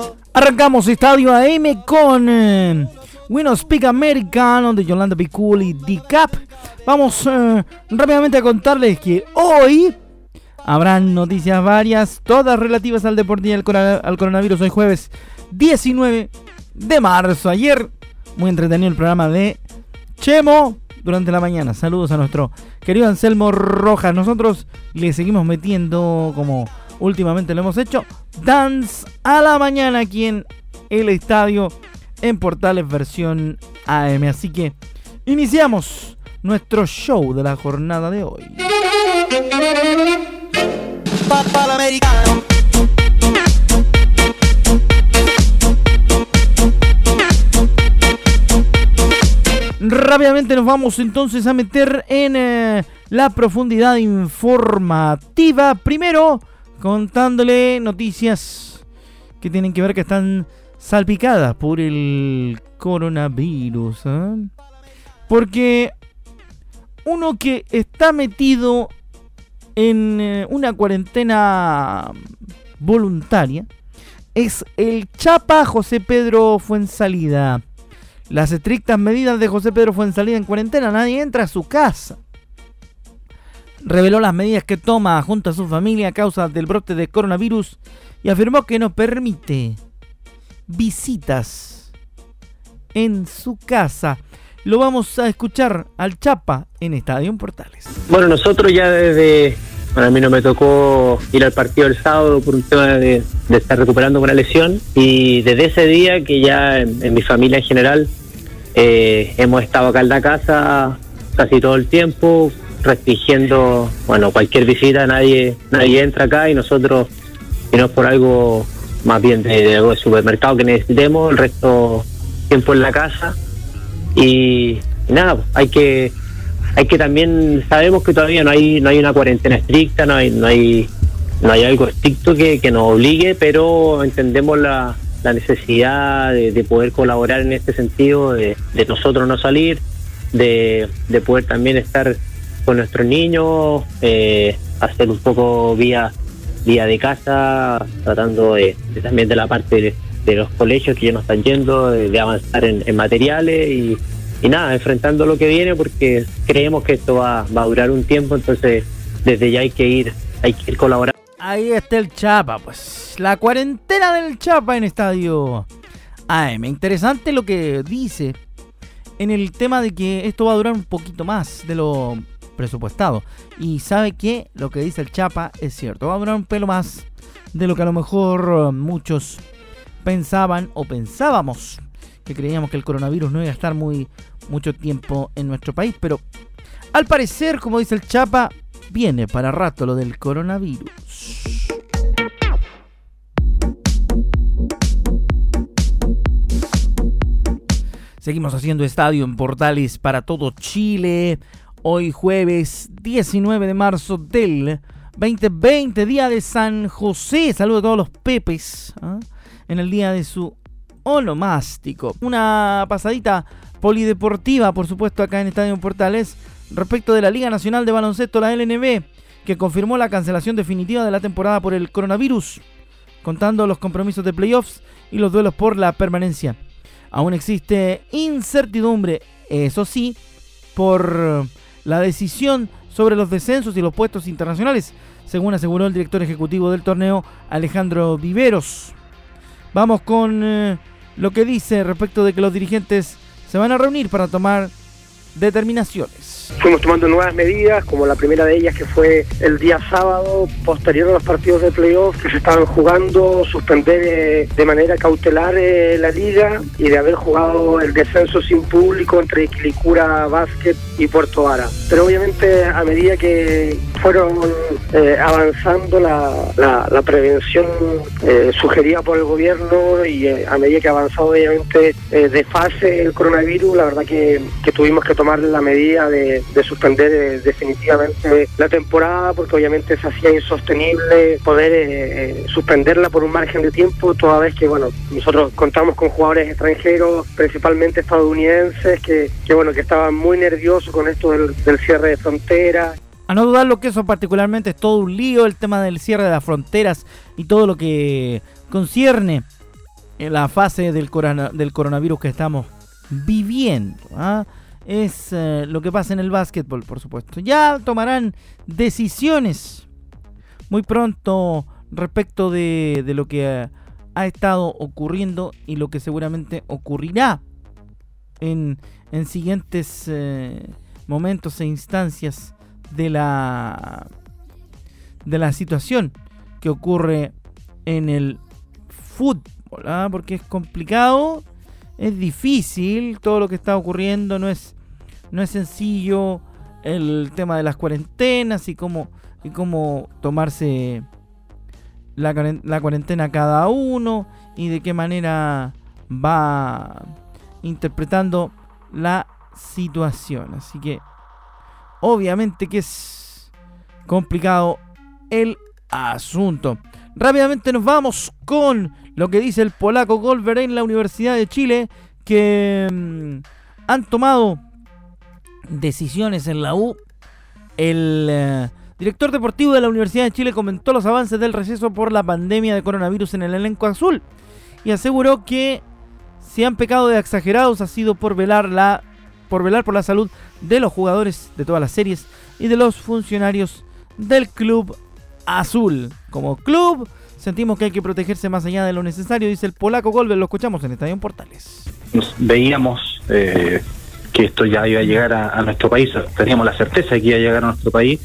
Va. Arrancamos Estadio AM con eh, We Speak Americano de Yolanda Piccoli D-Cap. Vamos eh, rápidamente a contarles que hoy habrán noticias varias, todas relativas al deporte y al coronavirus. Hoy jueves 19 de marzo. Ayer, muy entretenido el programa de Chemo durante la mañana. Saludos a nuestro querido Anselmo Rojas. Nosotros le seguimos metiendo, como últimamente lo hemos hecho, Dance a la mañana aquí en el estadio en Portales versión AM. Así que iniciamos nuestro show de la jornada de hoy. Rápidamente nos vamos entonces a meter en eh, la profundidad informativa. Primero, contándole noticias que tienen que ver que están salpicadas por el coronavirus. ¿eh? Porque uno que está metido en eh, una cuarentena voluntaria es el Chapa José Pedro Fuensalida las estrictas medidas de José Pedro Fuensalida en cuarentena. Nadie entra a su casa. Reveló las medidas que toma junto a su familia a causa del brote de coronavirus y afirmó que no permite visitas en su casa. Lo vamos a escuchar al Chapa en Estadio Portales. Bueno, nosotros ya desde bueno, a mí no me tocó ir al partido el sábado por un tema de, estar recuperando una lesión. Y desde ese día que ya en, mi familia en general eh, hemos estado acá en la casa casi todo el tiempo restringiendo bueno cualquier visita nadie nadie entra acá y nosotros si no es por algo más bien de, algo de supermercado que necesitemos el resto tiempo en la casa. Y nada hay que hay que también sabemos que todavía no hay no hay una cuarentena estricta, no hay no hay no hay algo estricto que, nos obligue, pero entendemos la, necesidad de, poder colaborar en este sentido, de, nosotros no salir, de, poder también estar con nuestros niños, eh, hacer un poco vía vía de casa, tratando de, también de la parte de, los colegios que ya no están yendo, de, avanzar en materiales y y nada, enfrentando lo que viene porque creemos que esto va, a durar un tiempo, entonces desde ya hay que ir, hay que ir colaborando. Ahí está el Chapa, pues la cuarentena del Chapa en Estadio AM. Interesante lo que dice en el tema de que esto va a durar un poquito más de lo presupuestado. Y sabe que lo que dice el Chapa es cierto, va a durar un pelo más de lo que a lo mejor muchos pensaban o pensábamos que creíamos que el coronavirus no iba a estar muy mucho tiempo en nuestro país, pero al parecer, como dice el Chapa, viene para rato lo del coronavirus. Seguimos haciendo estadio en Portales para todo Chile. Hoy jueves 19 de marzo del 2020, día de San José. Saludo a todos los pepes ¿ah? en el día de su onomástico. Una pasadita polideportiva, por supuesto, acá en Estadio Portales, respecto de la Liga Nacional de Baloncesto, la LNB, que confirmó la cancelación definitiva de la temporada por el coronavirus, contando los compromisos de playoffs y los duelos por la permanencia. Aún existe incertidumbre, eso sí, por la decisión sobre los descensos y los puestos internacionales, según aseguró el director ejecutivo del torneo, Alejandro Viveros. Vamos con eh, lo que dice respecto de que los dirigentes se van a reunir para tomar determinaciones. Fuimos tomando nuevas medidas, como la primera de ellas que fue el día sábado, posterior a los partidos de playoff que se estaban jugando, suspender eh, de manera cautelar eh, la liga y de haber jugado el descenso sin público entre Quilicura Básquet y Puerto Vara. Pero obviamente a medida que fueron eh, avanzando la, prevención sugerida por el gobierno y a medida que ha avanzado obviamente de fase el coronavirus, la verdad que, que tuvimos que tomar la medida de de, suspender eh, definitivamente la temporada porque obviamente se hacía insostenible poder eh, eh, suspenderla por un margen de tiempo toda vez que bueno nosotros contamos con jugadores extranjeros principalmente estadounidenses que, bueno que estaban muy nerviosos con esto del, cierre de fronteras a no dudar lo que eso particularmente es todo un lío, el tema del cierre de las fronteras y todo lo que concierne en la fase del, coronavirus que estamos viviendo. ¿ah? es eh, lo que pasa en el básquetbol, por supuesto. Ya tomarán decisiones muy pronto respecto de, lo que ha estado ocurriendo y lo que seguramente ocurrirá en, siguientes eh, momentos e instancias de la, de la situación que ocurre en el fútbol, ¿ah? porque es complicado, es difícil, todo lo que está ocurriendo no es no es sencillo el tema de las cuarentenas y cómo, y cómo tomarse la, la cuarentena cada uno y de qué manera va interpretando la situación. Así que obviamente que es complicado el asunto. Rápidamente nos vamos con lo que dice el polaco Goldberg en la Universidad de Chile que mm, han tomado decisiones en la U. El eh, director deportivo de la Universidad de Chile comentó los avances del receso por la pandemia de coronavirus en el elenco azul y aseguró que si han pecado de exagerados ha sido por velar, la, por velar por la salud de los jugadores de todas las series y de los funcionarios del club azul. Como club, sentimos que hay que protegerse más allá de lo necesario, dice el polaco Golver. Lo escuchamos en Estadio Portales. Veíamos eh, que esto ya iba a llegar a, nuestro país, teníamos la certeza de que iba a llegar a nuestro país,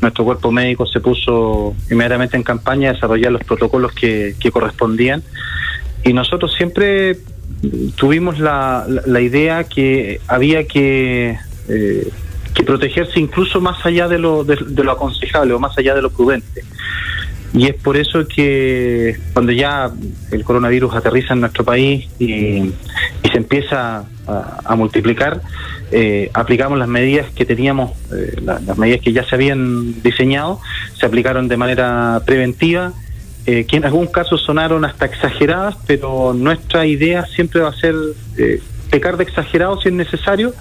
nuestro cuerpo médico se puso inmediatamente en campaña a desarrollar los protocolos que, correspondían y nosotros siempre tuvimos la, idea que había que, eh, que protegerse incluso más allá de lo, de lo aconsejable o más allá de lo prudente. Y es por eso que cuando ya el coronavirus aterriza en nuestro país y, se empieza a, multiplicar, eh, aplicamos las medidas que teníamos, eh, las medidas que ya se habían diseñado, se aplicaron de manera preventiva, eh, que en algún caso sonaron hasta exageradas, pero nuestra idea siempre va a ser pecar de exagerado si es necesario,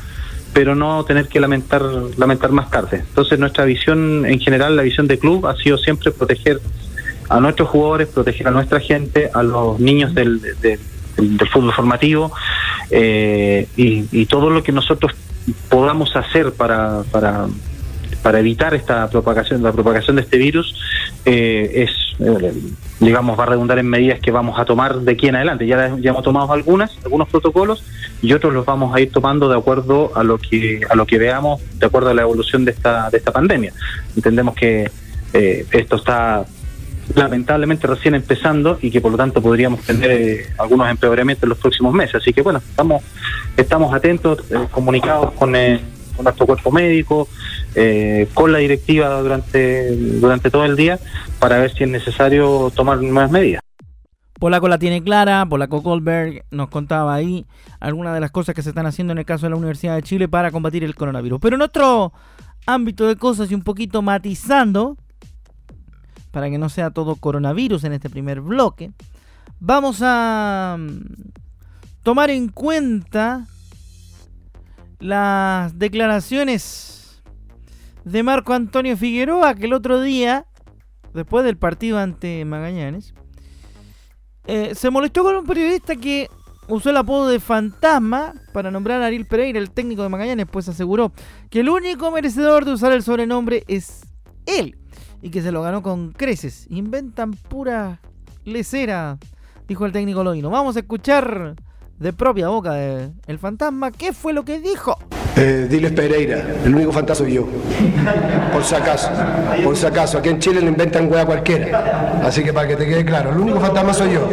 pero no tener que lamentar lamentar más tarde. Entonces nuestra visión en general, la visión de club ha sido siempre proteger a nuestros jugadores, proteger a nuestra gente, a los niños del, del, fútbol formativo eh, y, todo lo que nosotros podamos hacer para, para, para evitar esta propagación, la propagación de este virus eh, es, eh, digamos, va a redundar en medidas que vamos a tomar de aquí en adelante. Ya, hemos tomado algunas, algunos protocolos y otros los vamos a ir tomando de acuerdo a lo que a lo que veamos, de acuerdo a la evolución de esta de esta pandemia. Entendemos que esto está lamentablemente recién empezando y que por lo tanto podríamos tener eh, algunos empeoramientos en los próximos meses. Así que bueno, estamos, estamos atentos, eh, comunicados con, eh, con, nuestro cuerpo médico, con la directiva durante, durante todo el día para ver si es necesario tomar nuevas medidas. Polaco la tiene clara, Polaco Goldberg nos contaba ahí algunas de las cosas que se están haciendo en el caso de la Universidad de Chile para combatir el coronavirus. Pero en otro ámbito de cosas y un poquito matizando, para que no sea todo coronavirus en este primer bloque, vamos a mm, tomar en cuenta las declaraciones de Marco Antonio Figueroa, que el otro día, después del partido ante Magallanes, eh, se molestó con un periodista que usó el apodo de fantasma para nombrar a Ariel Pereira, el técnico de Magallanes, pues aseguró que el único merecedor de usar el sobrenombre es él y que se lo ganó con creces. Inventan pura lecera, dijo el técnico Loino. Vamos a escuchar de propia boca de el fantasma, ¿qué fue lo que dijo? Eh, diles Pereira, el único fantasma soy yo. Por si acaso, por si acaso, aquí en Chile le inventan hueá cualquiera. Así que para que te quede claro, el único fantasma soy yo.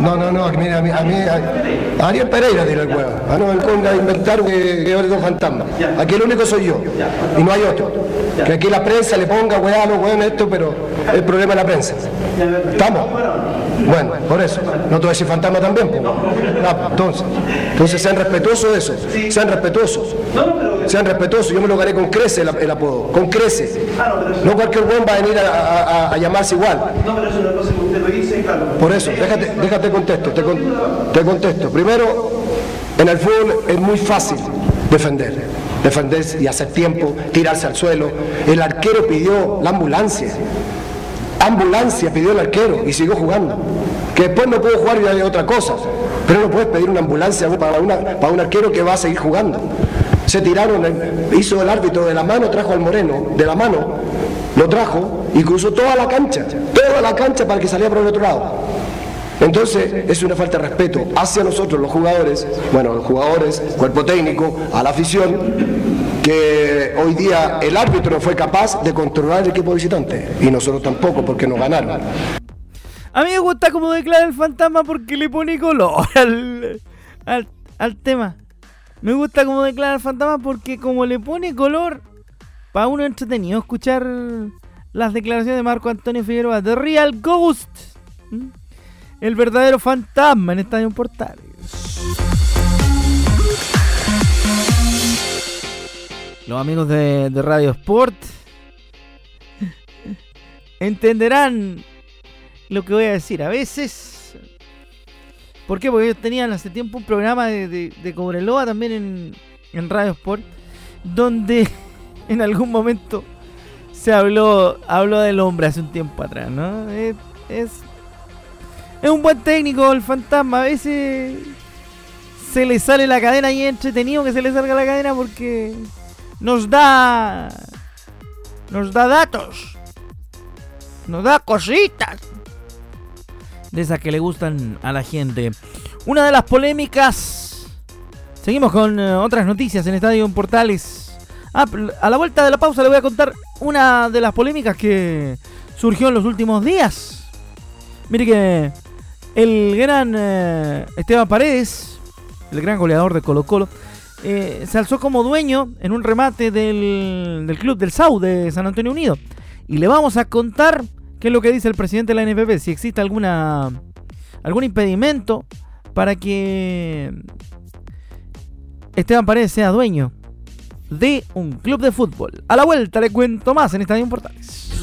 No, no, no, a mí, a mí, a, mí, a Ariel Pereira dile el hueá. A no, el inventaron que, que yo un fantasma. Aquí el único soy yo. Y no hay otro. Que aquí la prensa le ponga hueá a los hueones esto, pero el problema es la prensa. ¿Estamos? Bueno, por eso. No te voy a decir fantasma también. Pues. entonces, entonces sean respetuosos eso. Sean respetuosos. Sean respetuosos. Yo me lo gané con crece el, apodo. Con crece. No cualquier buen va a venir a, llamarse igual. No, pero eso es una cosa que usted lo dice, claro. Por eso, déjate, déjate contesto. Te, te contesto. Primero, en el fútbol es muy fácil defender defenderse y hacer tiempo, tirarse al suelo. El arquero pidió la ambulancia ambulancia pidió el arquero y siguió jugando. Que después no pudo jugar y hay otra cosa. Pero no puedes pedir una ambulancia para, para un arquero que va a seguir jugando. Se tiraron, hizo el árbitro de la mano, trajo al Moreno, de la mano, lo trajo y cruzó toda la cancha, toda la cancha para que saliera por el otro lado. Entonces es una falta de respeto hacia nosotros los jugadores, bueno, los jugadores, cuerpo técnico, a la afición, que hoy día el árbitro fue capaz de controlar el equipo visitante y nosotros tampoco porque no ganaron. A mí me gusta cómo declara el fantasma porque le pone color al, al, tema. Me gusta cómo declara el fantasma porque como le pone color, para uno entretenido escuchar las declaraciones de Marco Antonio Figueroa, The Real Ghost, el verdadero fantasma en Estadio Portales. los amigos de, Radio Sport entenderán lo que voy a decir. A veces, ¿por qué? Porque ellos tenían hace tiempo un programa de, de, Cobreloa también en, en, Radio Sport, donde en algún momento se habló, habló del hombre hace un tiempo atrás, ¿no? Es, es un buen técnico el fantasma, a veces se le sale la cadena y es entretenido que se le salga la cadena porque nos da. Nos da datos. Nos da cositas. De esas que le gustan a la gente. Una de las polémicas. Seguimos con eh, otras noticias en Estadio Portales. Ah, a la vuelta de la pausa le voy a contar una de las polémicas que surgió en los últimos días. Mire que el gran eh, Esteban Paredes, el gran goleador de Colo Colo, eh, se alzó como dueño en un remate del, club del SAU de San Antonio Unido. Y le vamos a contar qué es lo que dice el presidente de la NFP, si existe alguna algún impedimento para que Esteban Paredes sea dueño de un club de fútbol. A la vuelta le cuento más en Estadio Portales.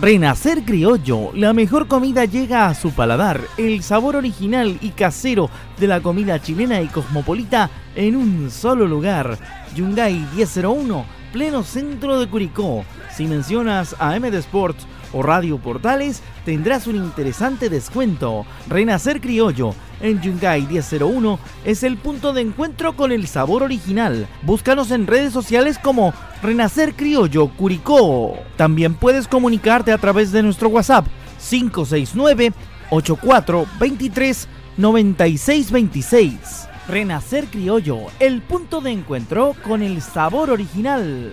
Renacer Criollo, la mejor comida llega a su paladar, el sabor original y casero de la comida chilena y cosmopolita en un solo lugar. Yungay 1001, pleno centro de Curicó. Si mencionas a MD Sports o Radio Portales, tendrás un interesante descuento. Renacer Criollo en Yungay 1001 es el punto de encuentro con el sabor original. Búscanos en redes sociales como Renacer Criollo Curicó. También puedes comunicarte a través de nuestro WhatsApp 569 8423 9626. Renacer Criollo, el punto de encuentro con el sabor original.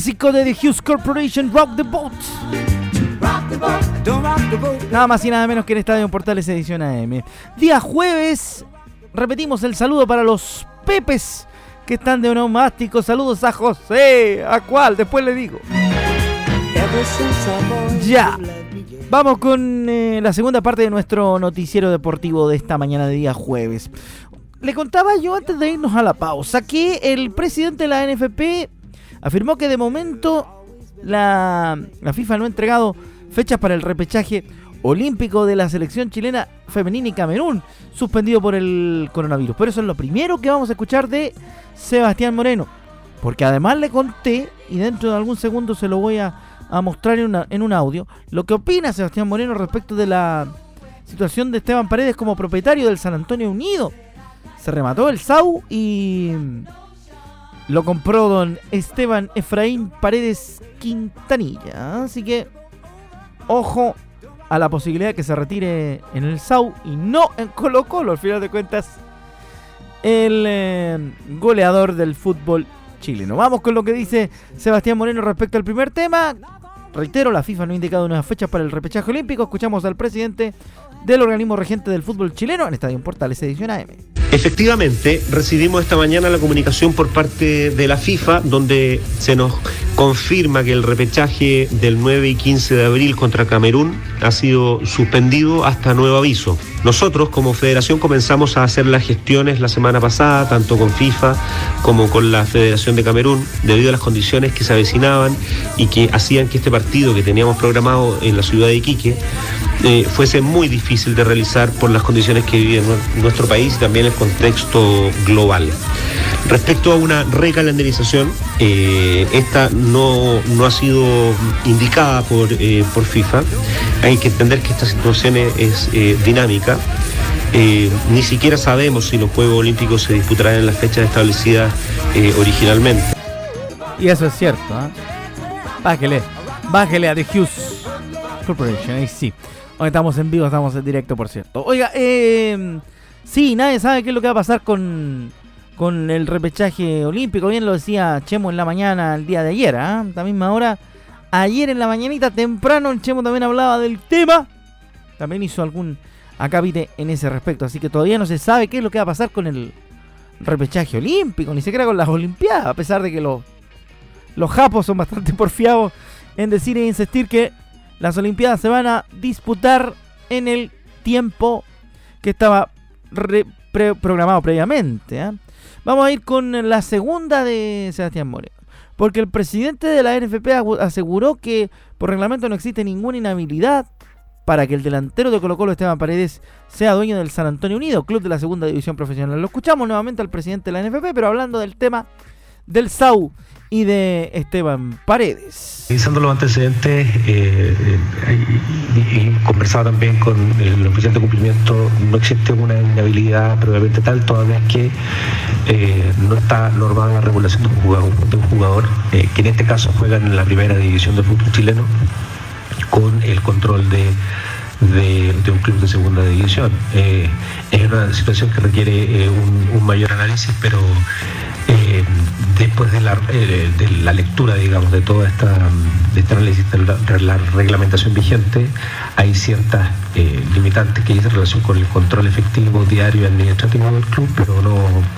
Clásico de The Hughes Corporation, Rock the Boat. Nada más y nada menos que en Estadio Portales Edición AM. Día jueves, repetimos el saludo para los Pepes que están de neumático. Saludos a José. ¿A cuál? Después le digo. Ya. Vamos con eh, la segunda parte de nuestro noticiero deportivo de esta mañana de día jueves. Le contaba yo antes de irnos a la pausa que el presidente de la NFP afirmó que de momento la, la FIFA no ha entregado fechas para el repechaje olímpico de la selección chilena femenina y Camerún, suspendido por el coronavirus. Pero eso es lo primero que vamos a escuchar de Sebastián Moreno. Porque además le conté, y dentro de algún segundo se lo voy a, a mostrar en, una, en un audio, lo que opina Sebastián Moreno respecto de la situación de Esteban Paredes como propietario del San Antonio Unido. Se remató el SAU y lo compró don Esteban Efraín Paredes Quintanilla. Así que, ojo a la posibilidad de que se retire en el SAU y no en Colo Colo, al final de cuentas, el eh, goleador del fútbol chileno. Vamos con lo que dice Sebastián Moreno respecto al primer tema. Reitero, la FIFA no ha indicado una fecha para el repechaje olímpico. Escuchamos al presidente del organismo regente del fútbol chileno en Estadio Portales Edición AM. Efectivamente, recibimos esta mañana la comunicación por parte de la FIFA donde se nos confirma que el repechaje del 9 y 15 de abril contra Camerún ha sido suspendido hasta nuevo aviso. Nosotros como federación comenzamos a hacer las gestiones la semana pasada, tanto con FIFA como con la Federación de Camerún, debido a las condiciones que se avecinaban y que hacían que este partido que teníamos programado en la ciudad de Iquique eh, fuese muy difícil de realizar por las condiciones que vive nuestro país y también el contexto global. Respecto a una recalendarización, eh, esta no, no, ha sido indicada por, eh, por FIFA. Hay que entender que esta situación es eh, ni siquiera sabemos si los Juegos Olímpicos se disputarán en las fechas establecidas originalmente. Y eso es cierto. ¿eh? Bájele, bájele a The Hughes Corporation, ahí sí. Hoy estamos en vivo, estamos en directo, por cierto. Oiga, eh, sí, nadie sabe qué es lo que va a pasar con, con el repechaje olímpico. Bien lo decía Chemo en la mañana, el día de ayer, a la misma hora. Ayer en la mañanita temprano, Chemo también hablaba del tema. también hizo algún acábite en ese respecto. Así que todavía no se sabe qué es lo que va a pasar con el repechaje olímpico, ni siquiera con las Olimpiadas, a pesar de que los, los japos son bastante porfiados en decir e insistir que las Olimpiadas se van a disputar en el tiempo que estaba programado previamente. ¿ah? Vamos a ir con la segunda de Sebastián Moreno. Porque el presidente de la NFP aseguró que por reglamento no existe ninguna inhabilidad para que el delantero de Colo Colo Esteban Paredes sea dueño del San Antonio Unido, club de la segunda división profesional. Lo escuchamos nuevamente al presidente de la NFP, pero hablando del tema del SAU y de Esteban Paredes. Revisando los antecedentes eh, eh, y, conversado también con el oficial de cumplimiento, no existe una inhabilidad previamente tal, toda vez que eh, no está normada la regulación de un jugador, de un jugador que en este caso juega en la primera división del fútbol chileno con el control de de, un club de segunda división. es una situación que requiere un, mayor análisis, pero eh, después de la, eh, lectura, digamos, de toda esta, de este análisis la, reglamentación vigente, hay ciertas eh, limitantes que hay en relación con el control efectivo diario y administrativo del club, pero no,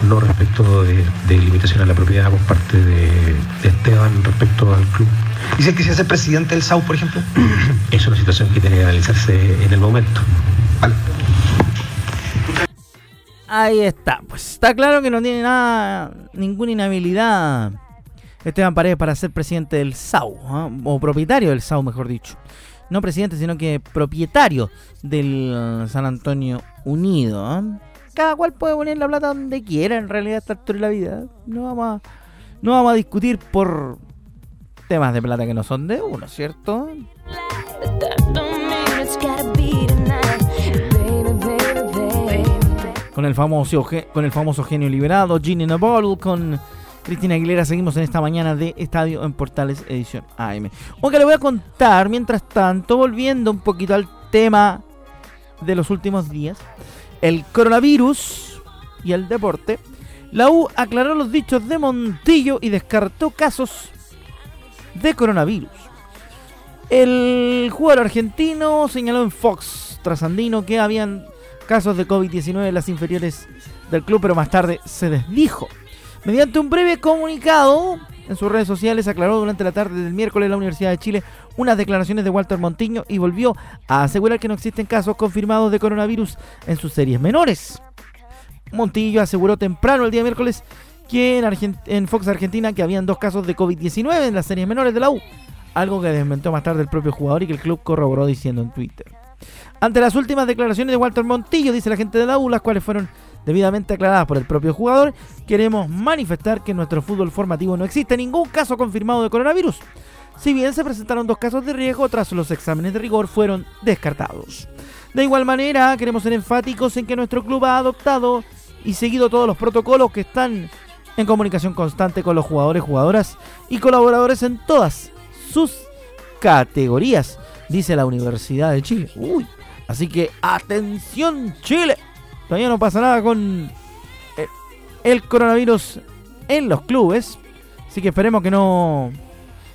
no respecto de, limitación a la propiedad por parte de, Esteban respecto al club. ¿Dice que si hace presidente del SAU, por ejemplo? Es una situación que tiene que analizarse en el momento. Vale. Ahí está. Pues está claro que no tiene nada, ninguna inhabilidad Esteban Paredes para ser presidente del SAU, ¿ah? o propietario del SAU, mejor dicho. No presidente, sino que propietario del San Antonio Unido. ¿ah? Cada cual puede poner la plata donde quiera, en realidad, a esta altura de la vida. No vamos a, no vamos a discutir por temas de plata que no son de uno, ¿cierto? con el famoso, con el famoso genio liberado, Ginny Noble, con Cristina Aguilera. Seguimos en esta mañana de Estadio en Portales Edición AM. Aunque le voy a contar, mientras tanto, volviendo un poquito al tema de los últimos días, el coronavirus y el deporte. La U aclaró los dichos de Montillo y descartó casos de coronavirus. El jugador argentino señaló en Fox trasandino que habían casos de COVID-19 en las inferiores del club, pero más tarde se desdijo. Mediante un breve comunicado en sus redes sociales aclaró durante la tarde del miércoles la Universidad de Chile unas declaraciones de Walter Montiño y volvió a asegurar que no existen casos confirmados de coronavirus en sus series menores. Montillo aseguró temprano el día miércoles que en, Fox Argentina que habían dos casos de COVID-19 en las series menores de la U, algo que desmentó más tarde el propio jugador y que el club corroboró diciendo en Twitter. Ante las últimas declaraciones de Walter Montillo, dice la gente de la U, las cuales fueron debidamente aclaradas por el propio jugador, queremos manifestar que en nuestro fútbol formativo no existe ningún caso confirmado de coronavirus. Si bien se presentaron dos casos de riesgo, tras los exámenes de rigor fueron descartados. De igual manera, queremos ser enfáticos en que nuestro club ha adoptado y seguido todos los protocolos que están en comunicación constante con los jugadores, jugadoras y colaboradores en todas sus categorías, dice la Universidad de Chile. Uy, Así que atención Chile. Todavía no pasa nada con eh, el coronavirus en los clubes. Así que esperemos que no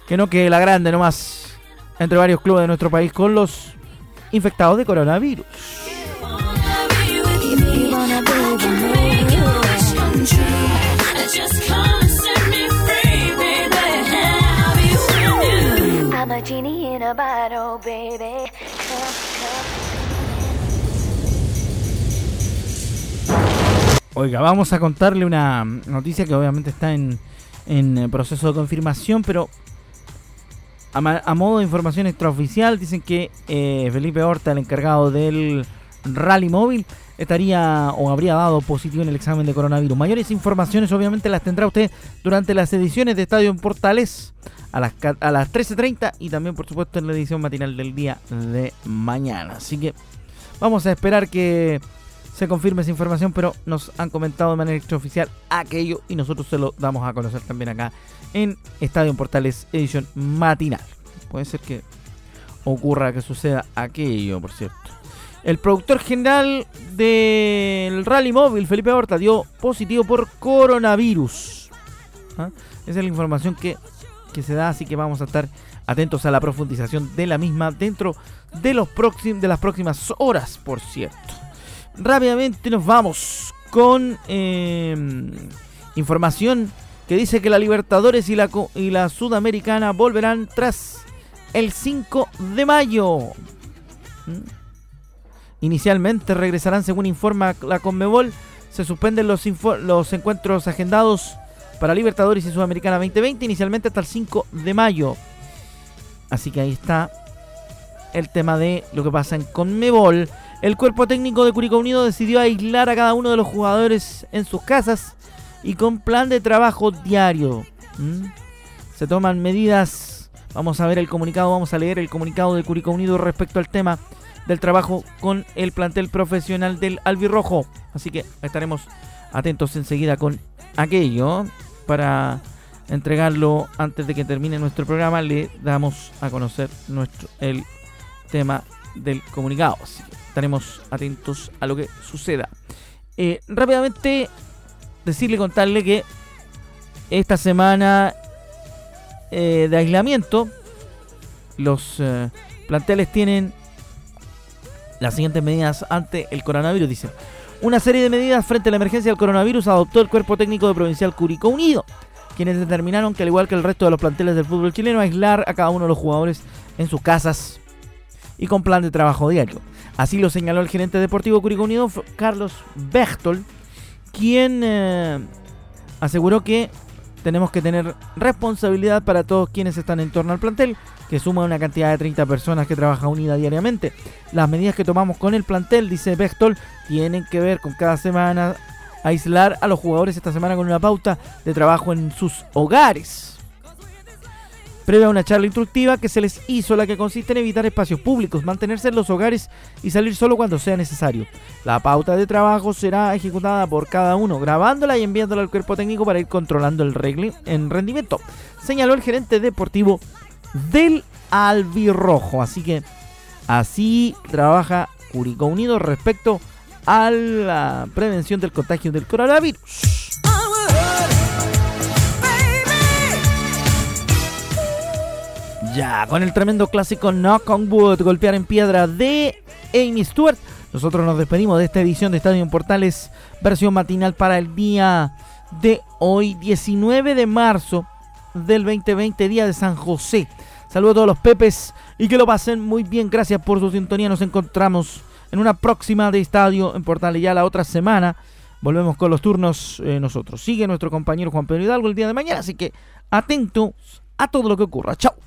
que no quede la grande nomás entre varios clubes de nuestro país con los infectados de coronavirus. Oiga, vamos a contarle una noticia que obviamente está en, en proceso de confirmación, pero a, modo de información extraoficial dicen que eh, Felipe Horta, el encargado del rally móvil, estaría o habría dado positivo en el examen de coronavirus. Mayores informaciones obviamente las tendrá usted durante las ediciones de Estadio en Portales a las, a las 13.30 y también por supuesto en la edición matinal del día de mañana. Así que vamos a esperar que se confirme esa información, pero nos han comentado de manera extraoficial aquello y nosotros se lo damos a conocer también acá en Estadio Portales edición matinal. Puede ser que ocurra que suceda aquello, por cierto. El productor general del Rally Móvil, Felipe Horta, dio positivo por coronavirus. ¿Ah? Esa es la información que, que se da, así que vamos a estar atentos a la profundización de la misma dentro de, los de las próximas horas, por cierto. Rápidamente nos vamos con em, información que dice que la Libertadores y la, y la Sudamericana volverán tras el 5 de mayo. ¿Mm? Inicialmente regresarán según informa la Conmebol. Se suspenden los, encuentros agendados para Libertadores y Sudamericana 2020 inicialmente hasta el 5 de mayo. Así que ahí está el tema de lo que pasa en Conmebol. El cuerpo técnico de Curicó Unido decidió aislar a cada uno de los jugadores en sus casas y con plan de trabajo diario. Se toman medidas. Vamos a ver el comunicado, vamos a leer el comunicado de Curicó Unido respecto al tema del trabajo con el plantel profesional del Albirrojo. Así que estaremos atentos enseguida con aquello para entregarlo antes de que termine nuestro programa. Le damos a conocer nuestro el tema del comunicado. Así que estaremos atentos a lo que suceda. Eh, rápidamente decirle, contarle que esta semana eh, de aislamiento, los eh, planteles tienen las siguientes medidas ante el coronavirus. Dice, una serie de medidas frente a la emergencia del coronavirus adoptó el cuerpo técnico de Provincial Curicó Unido, quienes determinaron que al igual que el resto de los planteles del fútbol chileno, aislar a cada uno de los jugadores en sus casas y con plan de trabajo diario. Así lo señaló el gerente deportivo Curicó Unido, Carlos Bechtol, quien eh, aseguró que tenemos que tener responsabilidad para todos quienes están en torno al plantel, que suma una cantidad de 30 personas que trabaja unida diariamente. Las medidas que tomamos con el plantel, dice Bechtol, tienen que ver con cada semana aislar a los jugadores esta semana con una pauta de trabajo en sus hogares previa a una charla instructiva que se les hizo, la que consiste en evitar espacios públicos, mantenerse en los hogares y salir solo cuando sea necesario. La pauta de trabajo será ejecutada por cada uno, grabándola y enviándola al cuerpo técnico para ir controlando el en rendimiento, señaló el gerente deportivo del Albirrojo. Así que así trabaja Curicó Unido respecto a la prevención del contagio del coronavirus. Ya, con el tremendo clásico Knock on Wood, golpear en piedra de Amy Stewart. Nosotros nos despedimos de esta edición de Estadio en Portales, versión matinal para el día de hoy, 19 de marzo del 2020, día de San José. Saludos a todos los pepes y que lo pasen muy bien. Gracias por su sintonía. Nos encontramos en una próxima de Estadio en Portales ya la otra semana. Volvemos con los turnos eh, nosotros. Sigue nuestro compañero Juan Pedro Hidalgo el día de mañana, así que atentos a todo lo que ocurra. Chao.